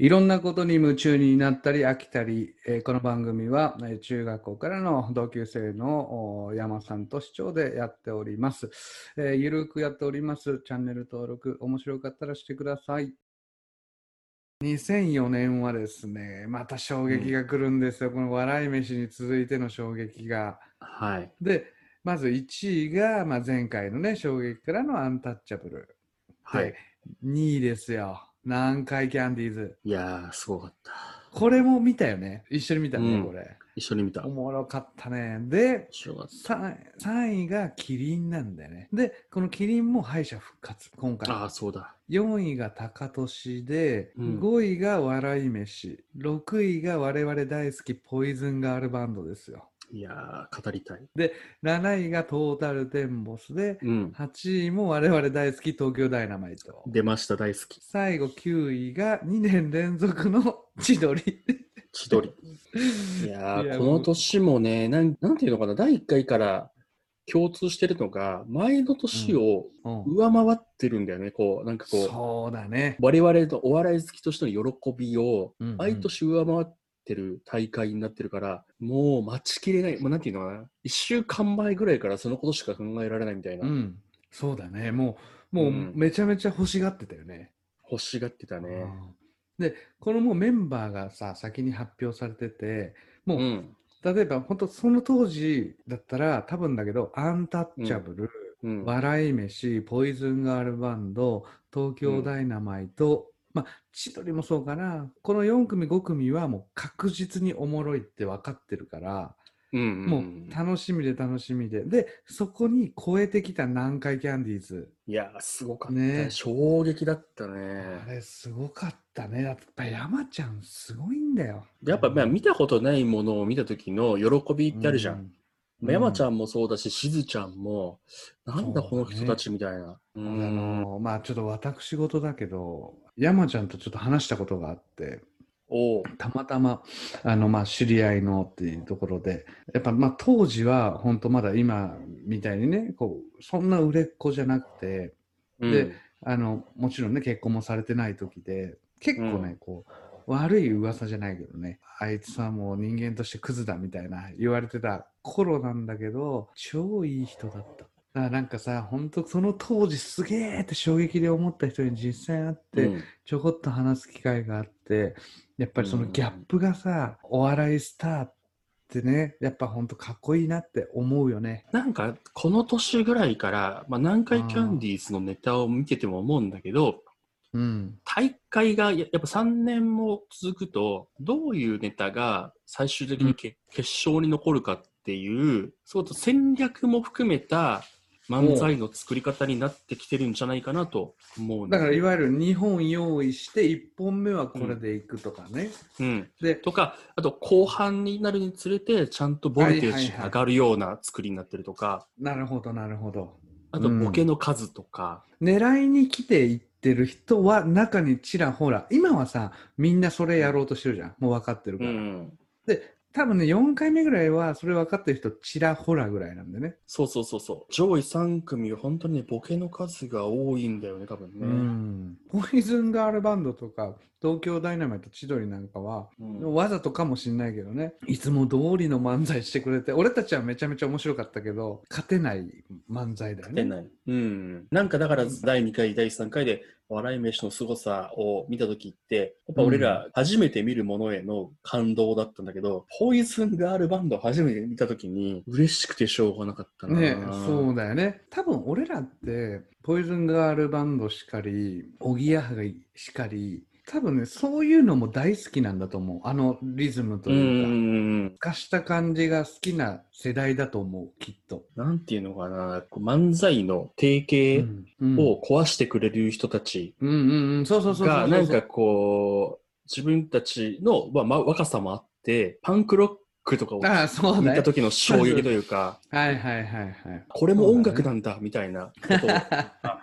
いろんなことに夢中になったり飽きたり、えーこの番組は、えー中学校からの同級生のお山さんと市長でやっております、えーゆるくやっております。チャンネル登録、面白かったらしてください。2004年はですね、また衝撃が来るんですよ。この笑い飯に続いての衝撃が。はい。で、まず1位が、まあ、前回のね、衝撃からのアンタッチャブル。はい。2位ですよ。南海キャンディーズ。いやー、すごかった。これも見たよね。一緒に見たね、うんこれ。一緒に見た。面おもろかったね。で、白かった。3, 3位がキリンなんだよね。で、このキリンも敗者復活、今回。ああ、そうだ。4位が高俊で、うん5位が笑い飯、6位が我々大好きポイズンガールバンドですよ。いやー、語りたい。7位がトータルテンボスで、うん。8位も我々大好き東京ダイナマイト。出ました、大好き。最後9位が2年連続の千鳥。千鳥。いやー、この年もね、なんなんていうのかな、第1回から共通してるのが、前の年をうん上回ってるんだよね、こう、なんかこう、そうだね。我々のお笑い好きとしての喜びをうんうん毎年上回ってる大会になってるから、もう待ちきれない、もうなんていうのかな、1週間前ぐらいからそのことしか考えられないみたいな、うん。そうだね。もう、もううんめちゃめちゃ欲しがってたよね。欲しがってたね。うんで、このもうメンバーがさ、先に発表されてて、もう、うん。例えば本当その当時だったら多分だけど、アンタッチャブル、うん。笑い飯、ポイズンガールバンド、東京ダイナマイト、まあ、千鳥もそうかな。この4組、5組はもう確実におもろいって分かってるから、うんうんもう楽しみで楽しみで。で、そこに超えてきた南海キャンディーズ。いやー、すごかった。ね衝撃だったあね。れすごかったね。やっぱ山ちゃんすごいんだよ。やっぱ、まあ、見たことないものを見た時の喜びってあるじゃん。まあ山ちゃん。んもそうだし、しずちゃんも、なんだこの人たちみたいな。うあん。のまあちょっと私事だけど、山ちゃんとちょっと話したことがあって、おうたまたまあの、まあ、知り合いのっていうところで、やっぱまあ当時は本当まだ今みたいにね、こうそんな売れっ子じゃなくて、であのもちろんね、結婚もされてない時で、結構ね、うんこう悪い噂じゃないけどね、あいつはもう人間としてクズだみたいな言われてた頃なんだけど、超いい人だった。だからなんかさ、本当その当時すげえって衝撃で思った人に実際会って、うんちょこっと話す機会があって、やっぱりそのギャップがさ、お笑いスターってね、やっぱほんとかっこいいなって思うよね。なんか、この年ぐらいから、まあ、南海キャンディーズのネタを見てても思うんだけど、うん。大会がややっぱ3年も続くと、どういうネタが最終的にけ、決勝に残るかっていう、そうと戦略も含めた漫才の作り方になってきてるんじゃないかなと思うんだからいわゆる、ゆる2本用意して1本目はこれでいくとかね。うん、で、とか、あと後半になるにつれて、ちゃんとボルテージが上がるような作りになってるとか、なるほどなるほど。あとボケの数とか、狙いに来ていってる人は中にちらほら、今はさ、みんなそれやろうとしてるじゃん。もう分かってるから。うん、で、多分ね、4回目ぐらいはそれ分かってる人ちらほらぐらいなんでね。そうそうそうそう。上位3組は本当にね、ボケの数が多いんだよね、多分ね。うん。ポイズンガールバンドとか、東京ダイナマイト千鳥なんかは、うんわざとかもしんないけどね、いつも通りの漫才してくれて、俺たちはめちゃめちゃ面白かったけど、勝てない漫才だよね。出ない。うん。なんかだから第2回、第3回で笑い飯の凄さを見たときって、やっぱ俺ら初めて見るものへの感動だったんだけど、ポイズンガールバンドを初めて見たときに嬉しくてしょうがなかったな。ねそうだよね。多分俺らって、ポイズンガールバンドしかり、おぎやはぎしかり、多分ね、そういうのも大好きなんだと思う。あのリズムとういうか。ん。化した感じが好きな世代だと思う、きっと。なんていうのかな、漫才の定型うんを壊してくれる人たち。が、なんかこう、自分たちの、まあまあ、若さもあって、パンクロックとかをああ、そうだね。見た時の衝撃というか、はいはいはいはい。これも音楽なんだ、みたいなことを。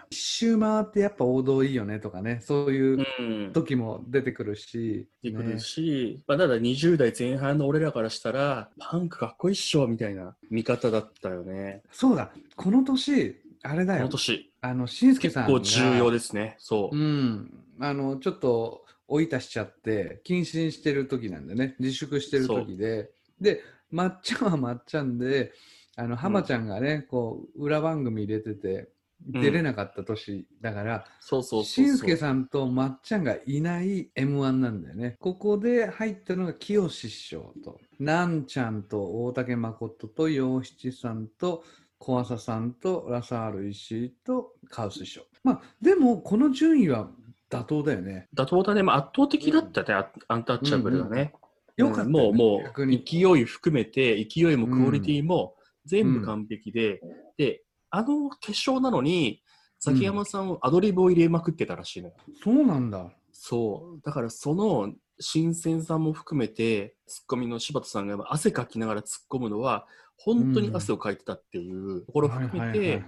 一周回ってやっぱ王道いいよねとかね、そういううん。時も出てくるし。出てくるねし、まあ、ただ20代前半の俺らからしたら、パンクかっこいいっしょ、みたいな見方だったよね。そうだ、この年、あれだよこの。年、あの、しんすけさんが。結構重要ですね。そうう。ん。あの、ちょっと追い出しちゃって、謹慎してる時なんだよね。自粛してる時で。で、まっちゃんはまっちゃんで、あの、浜ちゃんがね、こう、裏番組入れてて、うん出れなかった年だから、そうそうしんすけん。さんとまっちゃんがいない M1 なんだよね。ここで入ったのが清志師匠と、なんちゃんと大竹誠と洋七さんと小朝さんとラサール石井とカウス師匠。まあ、でもこの順位は妥当だよね。妥当だね。まあ、圧倒的だったね、アアンタッチャブルがね。よかったよね、もう、もう。勢い含めて、勢いもクオリティも全部完璧で、で、あの決勝なのに、崎山さんアドリブを入れまくってたらしいのよ。そうなんだ。そう。だからその新鮮さも含めて、ツッコミの柴田さんが汗かきながら突っ込むのは、本当に汗をかいてたっていうところを含めて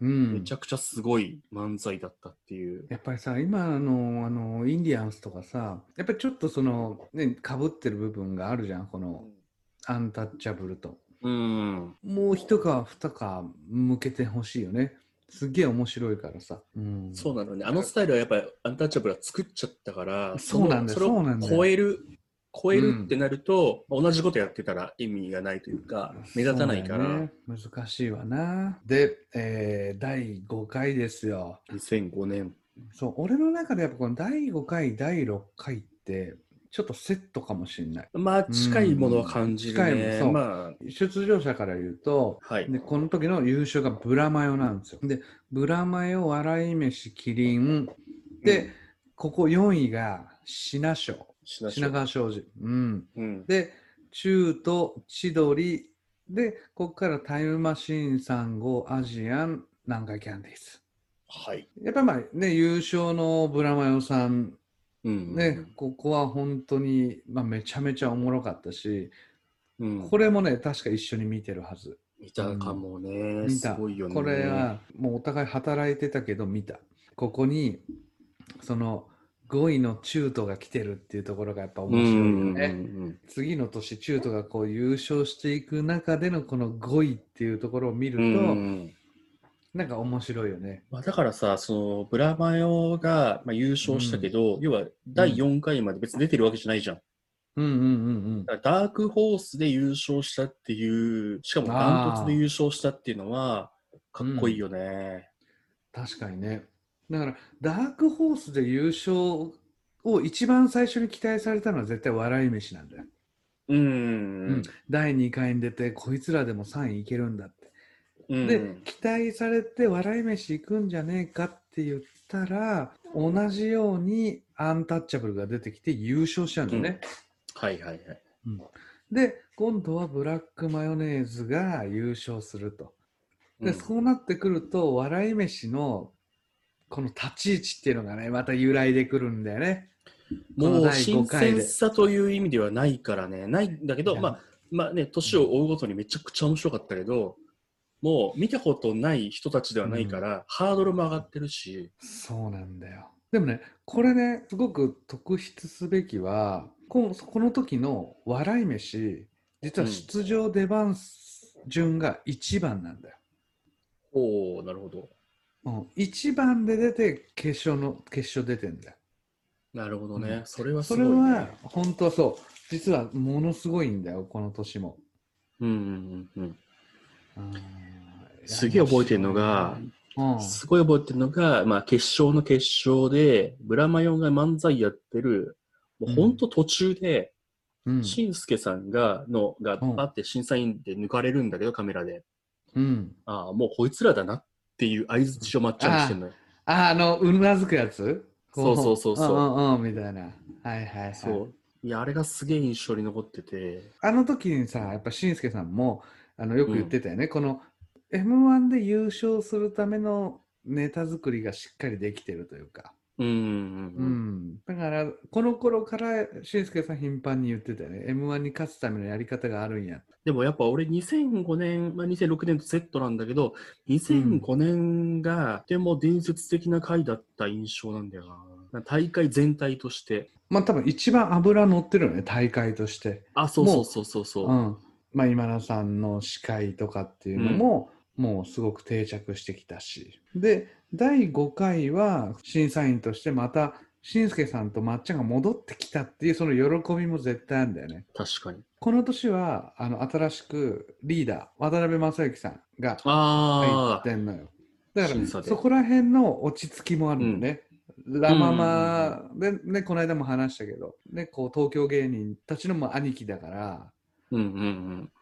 うん、めちゃくちゃすごい漫才だったっていう。やっぱりさ、今のあのインディアンスとかさ、やっぱりちょっとその、ね、かぶってる部分があるじゃん、このアンタッチャブルと。うん。もう一皮二皮向けてほしいよね。すっげえ面白いからさ。うん、そうなのね。あのスタイルはやっぱりアンタッチャブルは作っちゃったから、そうなんだよそのそうなんだよ超える、超えるってなると、同じことやってたら意味がないというか、目立たないから、ね難しいわな。で、えー第5回ですよ。2005年。そう、俺の中でやっぱこの第5回、第6回って、ちょっとセットかもしれない。まあ、近いものは感じる近いもね。のそうま出場者から言うと、あ、はい。でこの時の優勝がブラマヨなんですよ。で、ブラマヨ、笑い飯、キリン。で、ここ4位が品賞。しなし品川庄司。うん。うん。で、中と千鳥。で、ここからタイムマシーン3号、アジアン、南海キャンディーズ。はい。やっぱりまあね、優勝のブラマヨさん、うん。ね、ここは本当に、まあ、めちゃめちゃおもろかったし、うん。これもね、確か一緒に見てるはず。見たかもね。見た。すごいよね。これはもうお互い働いてたけど見た。ここにその5位の中途が来てるっていうところがやっぱ面うん白いようんね。うん次の年中途がこう優勝していく中でのこの5位っていうところを見ると、うんうんなんか面白いよね。まあ、だからさ、そのブラマヨが、まあ、優勝したけど、要は第4回まで別に出てるわけじゃないじゃん。うんうんうんだからダークホースで優勝したっていう、しかもダントツで優勝したっていうのは、かっこいいよね。確かにね。だからダークホースで優勝を一番最初に期待されたのは絶対笑い飯なんだよ。うん。うん第2回に出てこいつらでも3位いけるんだって。うんで、期待されて笑い飯行くんじゃねえかって言ったら、同じようにアンタッチャブルが出てきて優勝しちゃうんだよね。はいはいはい。で、今度はブラックマヨネーズが優勝すると。で、うんそうなってくると、笑い飯のこの立ち位置っていうのがね、また揺らいでくるんだよね。もう新5回で鮮さという意味ではないからね、ないんだけど、まあ、まあね、年を追うごとにめちゃくちゃ面白かったけど、もう見たことない人たちではないから、ハードルも上がってるし、そうなんだよ。でもね、これね、すごく特筆すべきは、このこの時の笑い飯、実は出場出番順が1番なんだよ。おおなるほど。うん、1番で出て決勝の決勝出てんだよ。なるほどね。うんそれはすそごい、ね。れは本当はそう。実はものすごいんだよ、この年も。うんうんうんうんすげえ覚えてるのが、うんうん。すごい覚えてるのが、まあ、決勝の決勝で、ブラマヨンが漫才やってる、もう本当途中で、うんしんすけさんが、の、が、うんパって審査員で抜かれるんだけど、カメラで。うんああ、もうこいつらだなっていう合図をまっちゃんにしてんのよ。あ、あの、うなずくやつ？そうそうそうそううんうんうん、みたいな。はいはいはい。そう。いや、あれがすげえ印象に残ってて。あの時にさ、やっぱしんすけさんもあのよく言ってたよね、この M1 で優勝するためのネタ作りがしっかりできてるというか、ううんうんうん。ん、だからこの頃からしんすけさん頻繁に言ってたよね、M1 に勝つためのやり方があるんや。でもやっぱ俺2005年、まあ、2006年とセットなんだけど、2005年がとても伝説的な回だった印象なんだよな。大会全体として。まあ多分一番油乗ってるよね、大会として。あ、そうそうそうそうそう。うん。まあ今田さんの司会とかっていうのも、もうすごく定着してきたし。で、第5回は審査員としてまたしんすけさんとまっちゃんが戻ってきたっていうその喜びも絶対あるんだよね。確かに。この年はあの新しくリーダー渡辺正行さんが入あってんのよ。だからそこら辺の落ち着きもあるんだよね。ラ・ママで、ね、この間も話したけど、ね、こう東京芸人たちのも兄貴だから、あ。うんうんうん。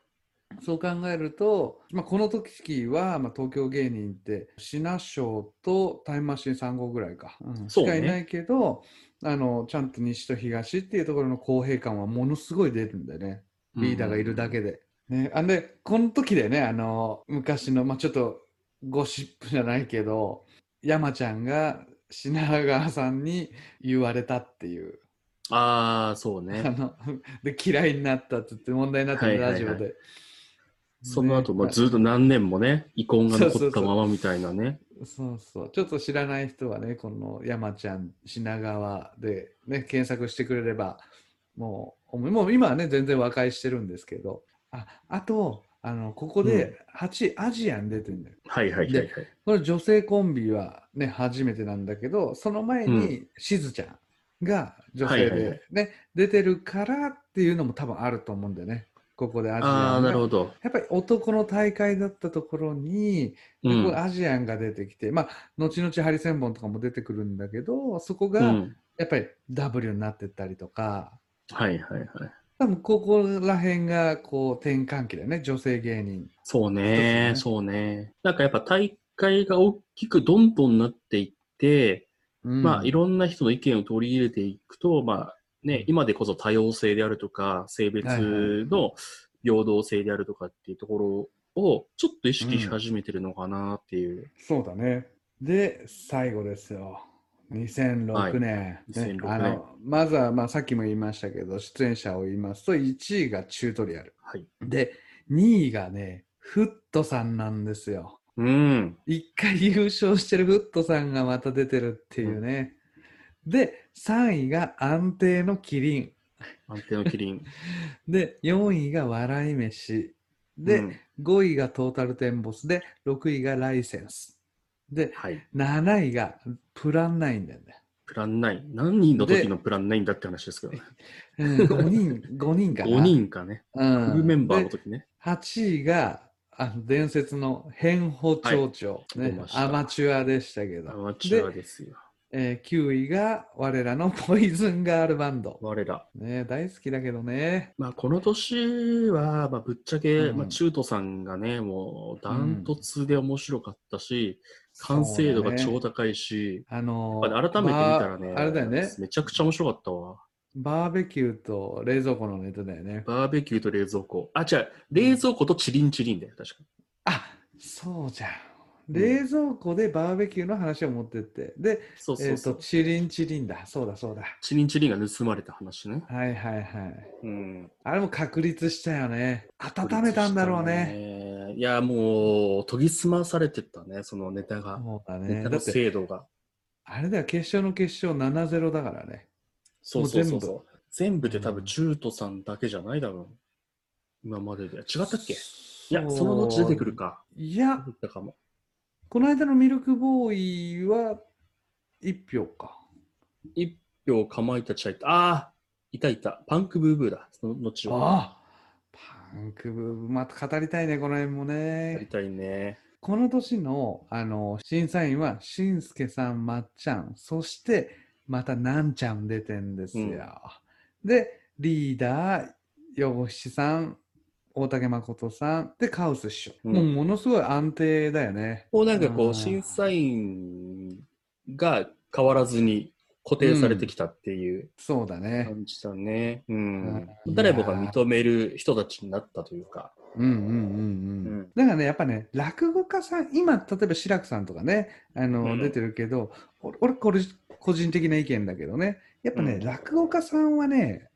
そう考えると、まあ、この時は、まあ、東京芸人って、シナショーとタイムマシーン3号ぐらいか、うんしかいないけど、あの、ちゃんと西と東っていうところの公平感はものすごい出るんだよね。リーダーがいるだけで。ね、あんで、この時でね、あの、昔の、まあ、ちょっとゴシップじゃないけど、山ちゃんが品川さんに言われたっていう。ああ、そうあね。の、で、嫌いになったって言って問題になってるはいはいはいラジオで。その後、ねまあ、ずっと何年もね、遺恨が残ったままみたいなね。そうそう。ちょっと知らない人はね、この山ちゃん品川でね、検索してくれれば、もう、もう今はね、全然和解してるんですけど、あ、あと、あの、ここで8、アジアン出てるんだよ。はいはいはいはい。この女性コンビはね、初めてなんだけど、その前うにしずちゃんが女性はいはいはでね、出てるからっていうのも多分あると思うんだよね。ここでアジああ、アンが。なるほど。やっぱり男の大会だったところに、うんアジアンが出てきて、まあ、後々ハリセンボンとかも出てくるんだけど、そこがうん。やっぱり W になってったりとか、はいはいはい。多分ここら辺がこう転換期だよね、女性芸人。そうね、ねそうね。なんかやっぱ大会が大きくどんどんなっていって、うんまあいろんな人の意見を取り入れていくと、まあね、今でこそ多様性であるとか、性別はいはいの平等性であるとかっていうところをちょっと意識し始めてるのかなっていう。そうだね。で、最後ですよ。2006年。ね2006年あのまずは、まあ、さっきも言いましたけど、出演者を言いますと、1位がチュートリアル。はい。で、2位がね、フットさんなんですよ。うん。一回優勝してるフットさんがまた出てるっていうね。で、3位が安定のキリン。安定のキリン。で、4位が笑い飯。で、うん5位がトータルテンボスで、6位がライセンス。で、はい。7位がプランナインだよね。プラン9。何人の時のプラン9だって話ですけどね。うん、5人、5人かな。5人かね。うん。フルメンバーので時ね。8位が、あの伝説の変歩町長、ね出ましたアマチュアでしたけアど。マチュアですよ。えー9位が我らの ポイズンガールバンド。我ら。ね、大好きだけどね。まあ、この年は、まあ、ぶっちゃけ、うんまあ、中途さんがね、もう、ダントツで面白かったし、完成度が超高いし、あのやっぱり改めて見たらね、あれだよね。めちゃくちゃ面白かったわ。バーベキューと冷蔵庫のネタだよね。バーベキューと冷蔵庫。あ、違う、冷蔵庫とチリンチリンだよ、確か。あそうじゃん。冷蔵庫でバーベキューの話を持ってって。で、そうそうそう。えっと、チリンチリンだ。そうだそうだ。チリンチリンが盗まれた話ね。はいはいはい。うん。あれも確立したよね。温めたんだろうね。ね。いや、もう、研ぎ澄まされてたね、そのネタが。そうだね。ネタの精度が。あれだよ、決勝の決勝7-0だからね。そうそうそうそう。全部で多うん分、中途さんだけじゃないだろう。今までで。違ったっけ？いや、その後出てくるか。いやかも。この間のミルクボーイは1票か。一票かまいたち入った。ああいたいた。パンクブーブーだ。その後は。ああパンクブーブーまた語りたいね、この辺もね。やりたいね。この年のあの審査員は、しんすけさん、まっちゃん、そしてまたなんちゃん出てんですよ。で、リーダー、よしさん、大竹誠さん、で、カウス師匠。うんもうものすごい安定だよね。もうなんかこう審査員が変わらずに固定されてきたっていうそうだね。感じだね。誰もが認める人たちになったというか。うんうんうんうん。うんだからね、やっぱね、落語家さん、今、例えば志らくさんとかね、あの、うん出てるけど、俺、俺これ、個人的な意見だけどね、やっぱね、うん落語家さんはね、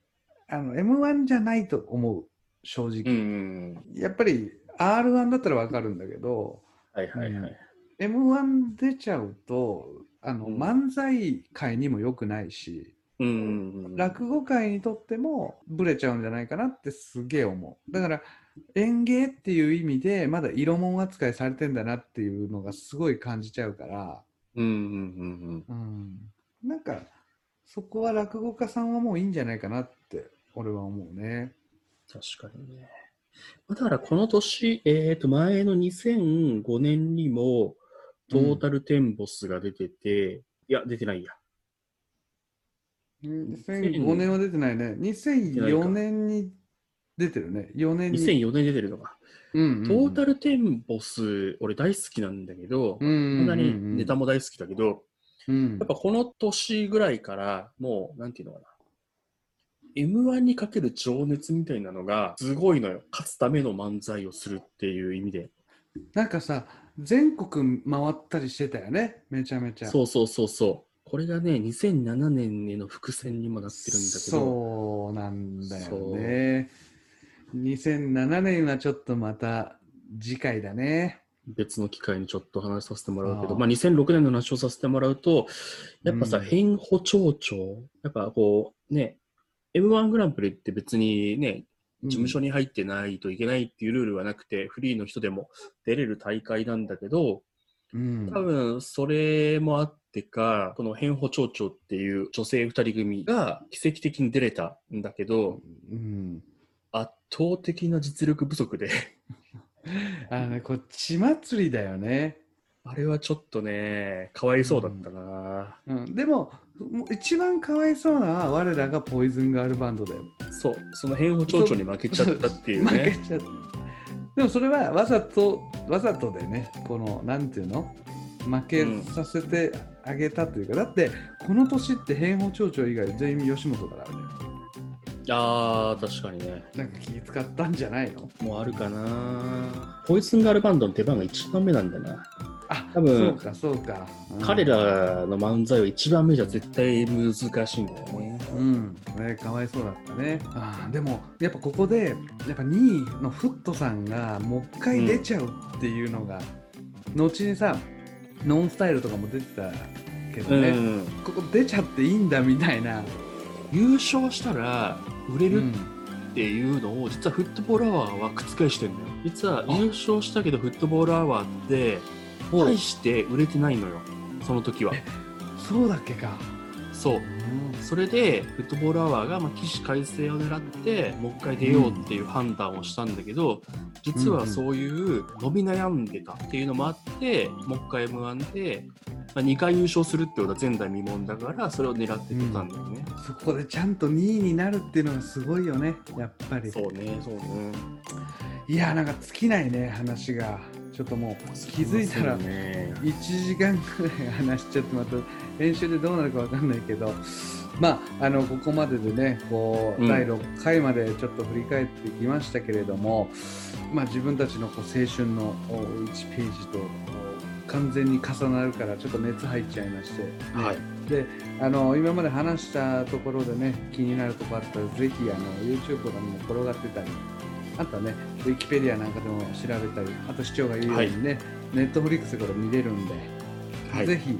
あの、M1 じゃないと思う、正直。うん。やっぱり、R1 だったらわかるんだけど、はいはいはい。M1 出ちゃうと、あの、うん漫才界にも良くないし、うん。落語界にとってもブレちゃうんじゃないかなってすげえ思う。だから演芸っていう意味でまだ色物扱いされてんだなっていうのがすごい感じちゃうから、うんうんうんうん、なんかそこは落語家さんはもういいんじゃないかなって俺は思うね。確かにね。だからこの年、えっ、と、前の2005年にも、トータルテンボスが出てて、いや、出てないや。2005年は出てないね。2004年に出てるね。4年に。2004年出てるのか。うんうんうんトータルテンボス、俺大好きなんだけど、うんうんうんうんこんなにネタも大好きだけど、うんやっぱこの年ぐらいから、もう、なんていうのかな。M1 にかける情熱みたいなのがすごいのよ。勝つための漫才をするっていう意味で。なんかさ、全国回ったりしてたよね。めちゃめちゃ。そうそうそうそう。これがね、2007年への伏線にもなってるんだけど、そうなんだよね。2007年はちょっとまた次回だね。別の機会にちょっと話させてもらうけど、ああまあ、2006年の話をさせてもらうと、やっぱさ、うん変歩町長、やっぱこう、ね、M1 グランプリって別にね、事務所に入ってないといけないっていうルールはなくて、フリーの人でも出れる大会なんだけど、うん、多分それもあってか、この変歩町長っていう女性二人組が奇跡的に出れたんだけど、うん。圧倒的な実力不足で、あのね、こっち祭りだよね。あれはちょっとね、かわいそうだったな。うん、でも、もう一番かわいそうな我らがポイズンガールバンドだよ。そう、その変歩町長に負けちゃったっていう負けね。ちゃった。でもそれはわざと、わざとでね、この、なんていうの？負けさせてあげたというか、だって、この年って変歩町長以外全員吉本だからね。あー、確かにね。なんか気使ったんじゃないの？もうあるかな。ポイズンガールバンドの出番が1番目なんだな。あ、多分そうか、そうか。うん彼らの漫才は1番目じゃ絶対難しいんだよね。うん、ね、かわいそうだったね。あーでも、やっぱここで、やっぱ2位のフットさんがもう一回出ちゃうっていうのが、後にさ、ノンスタイルとかも出てたけどね、うん。ここ出ちゃっていいんだみたいな。優勝したら売れるうんっていうのを、実はフットボールアワーは覆してんだよ。実は優勝したけどフットボールアワーって、大して売れてないのよ。その時は。そうだっけか。そう。それで、フットボールアワーが、まあ、起死回生を狙って、もう一回出ようっていう判断をしたんだけど、実はそういう伸び悩んでたっていうのもあって、もう一回 M1 で、まあ、2回優勝するってことは前代未聞だから、それを狙ってたんだよね。そこでちゃんと2位になるっていうのがすごいよね、やっぱり。そうね、そうね。いや、なんか尽きないね、話が。ちょっともう気づいたらそうね。1時間ぐらい話しちゃってまた編集でどうなるかわかんないけどまああのここまででねこう、うん第6回までちょっと振り返ってきましたけれどもまあ自分たちのこう青春のお1ページとお完全に重なるからちょっと熱入っちゃいまして、ねはい。であの今まで話したところでね気になるところあったらぜひあの YouTube とかにも転がってたりあとはねウィキペディアなんかでも調べたりあと市長が言うようにね、ネットフリックスでこれ見れるんで、はい。ぜひ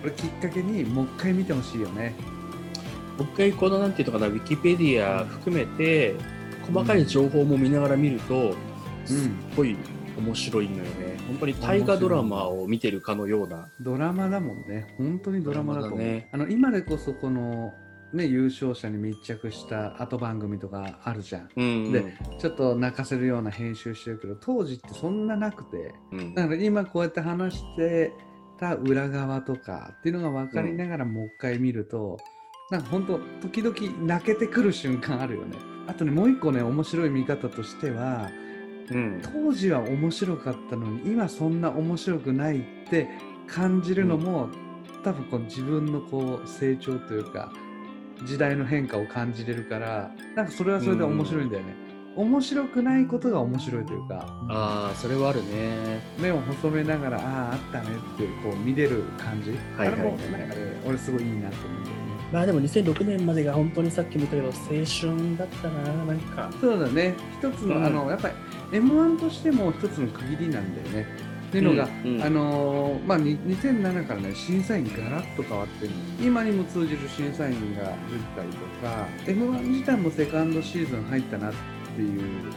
これきっかけにもう一回見てほしいよね。もう一回このなんていうのかな、ウィキペディア含めて、細かい情報も見ながら見ると、すっごい面白いのよね。本当に大河ドラマを見てるかのような。ドラマだもんね。本当にドラマだと思う。ね。あの今でこそこの、ね、優勝者に密着した後番組とかあるじゃん。うんでちょっと泣かせるような編集してるけど当時ってそんななくて。うん。だから今こうやって話してた裏側とかっていうのが分かりながらもう一回見ると、なんか本当時々泣けてくる瞬間あるよね。あとねもう一個ね面白い見方としてはうん。当時は面白かったのに今そんな面白くないって感じるのも、多分こう自分のこう成長というか時代の変化を感じれるからなんかそれはそれで面白いんだよね、面白くないことが面白いというか。ああ、それはあるね。目を細めながらあああったねってこう見れる感じ、はいはいあれもなんかね俺すごいいいなと思うんだよね。まあでも2006年までが本当にさっきも言ったけど、青春だったな、なんか。そうだね。一つの、うん。あのやっぱり m 1としても一つの区切りなんだよねっていうのが、うんうん。あのーまあ、に2007からね審査員ガラッと変わってる今にも通じる審査員が出てたりとか m 1自体もセカンドシーズン入ったなっていう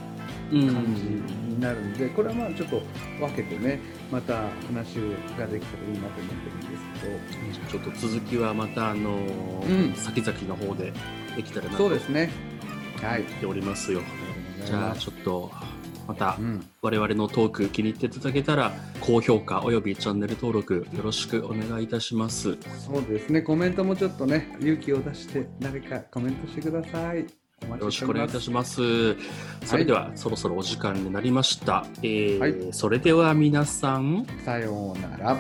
感じになるんで、これはまあちょっと分けてねまた話ができたらいいなと思ってるんですけど。ちょっと続きはまたあのうん。先々の方でできたらなとそうですね。はい。思っておりますよ。じゃあちょっとまたうん、我々のトーク気に入っていただけたら高評価およびチャンネル登録よろしくお願いいたします。そうですね。コメントもちょっとね勇気を出して誰かコメントしてください。およ待ろしくお願いいたちします。それでは、そろそろお時間になりました。えーはい。それでは皆さん、さようなら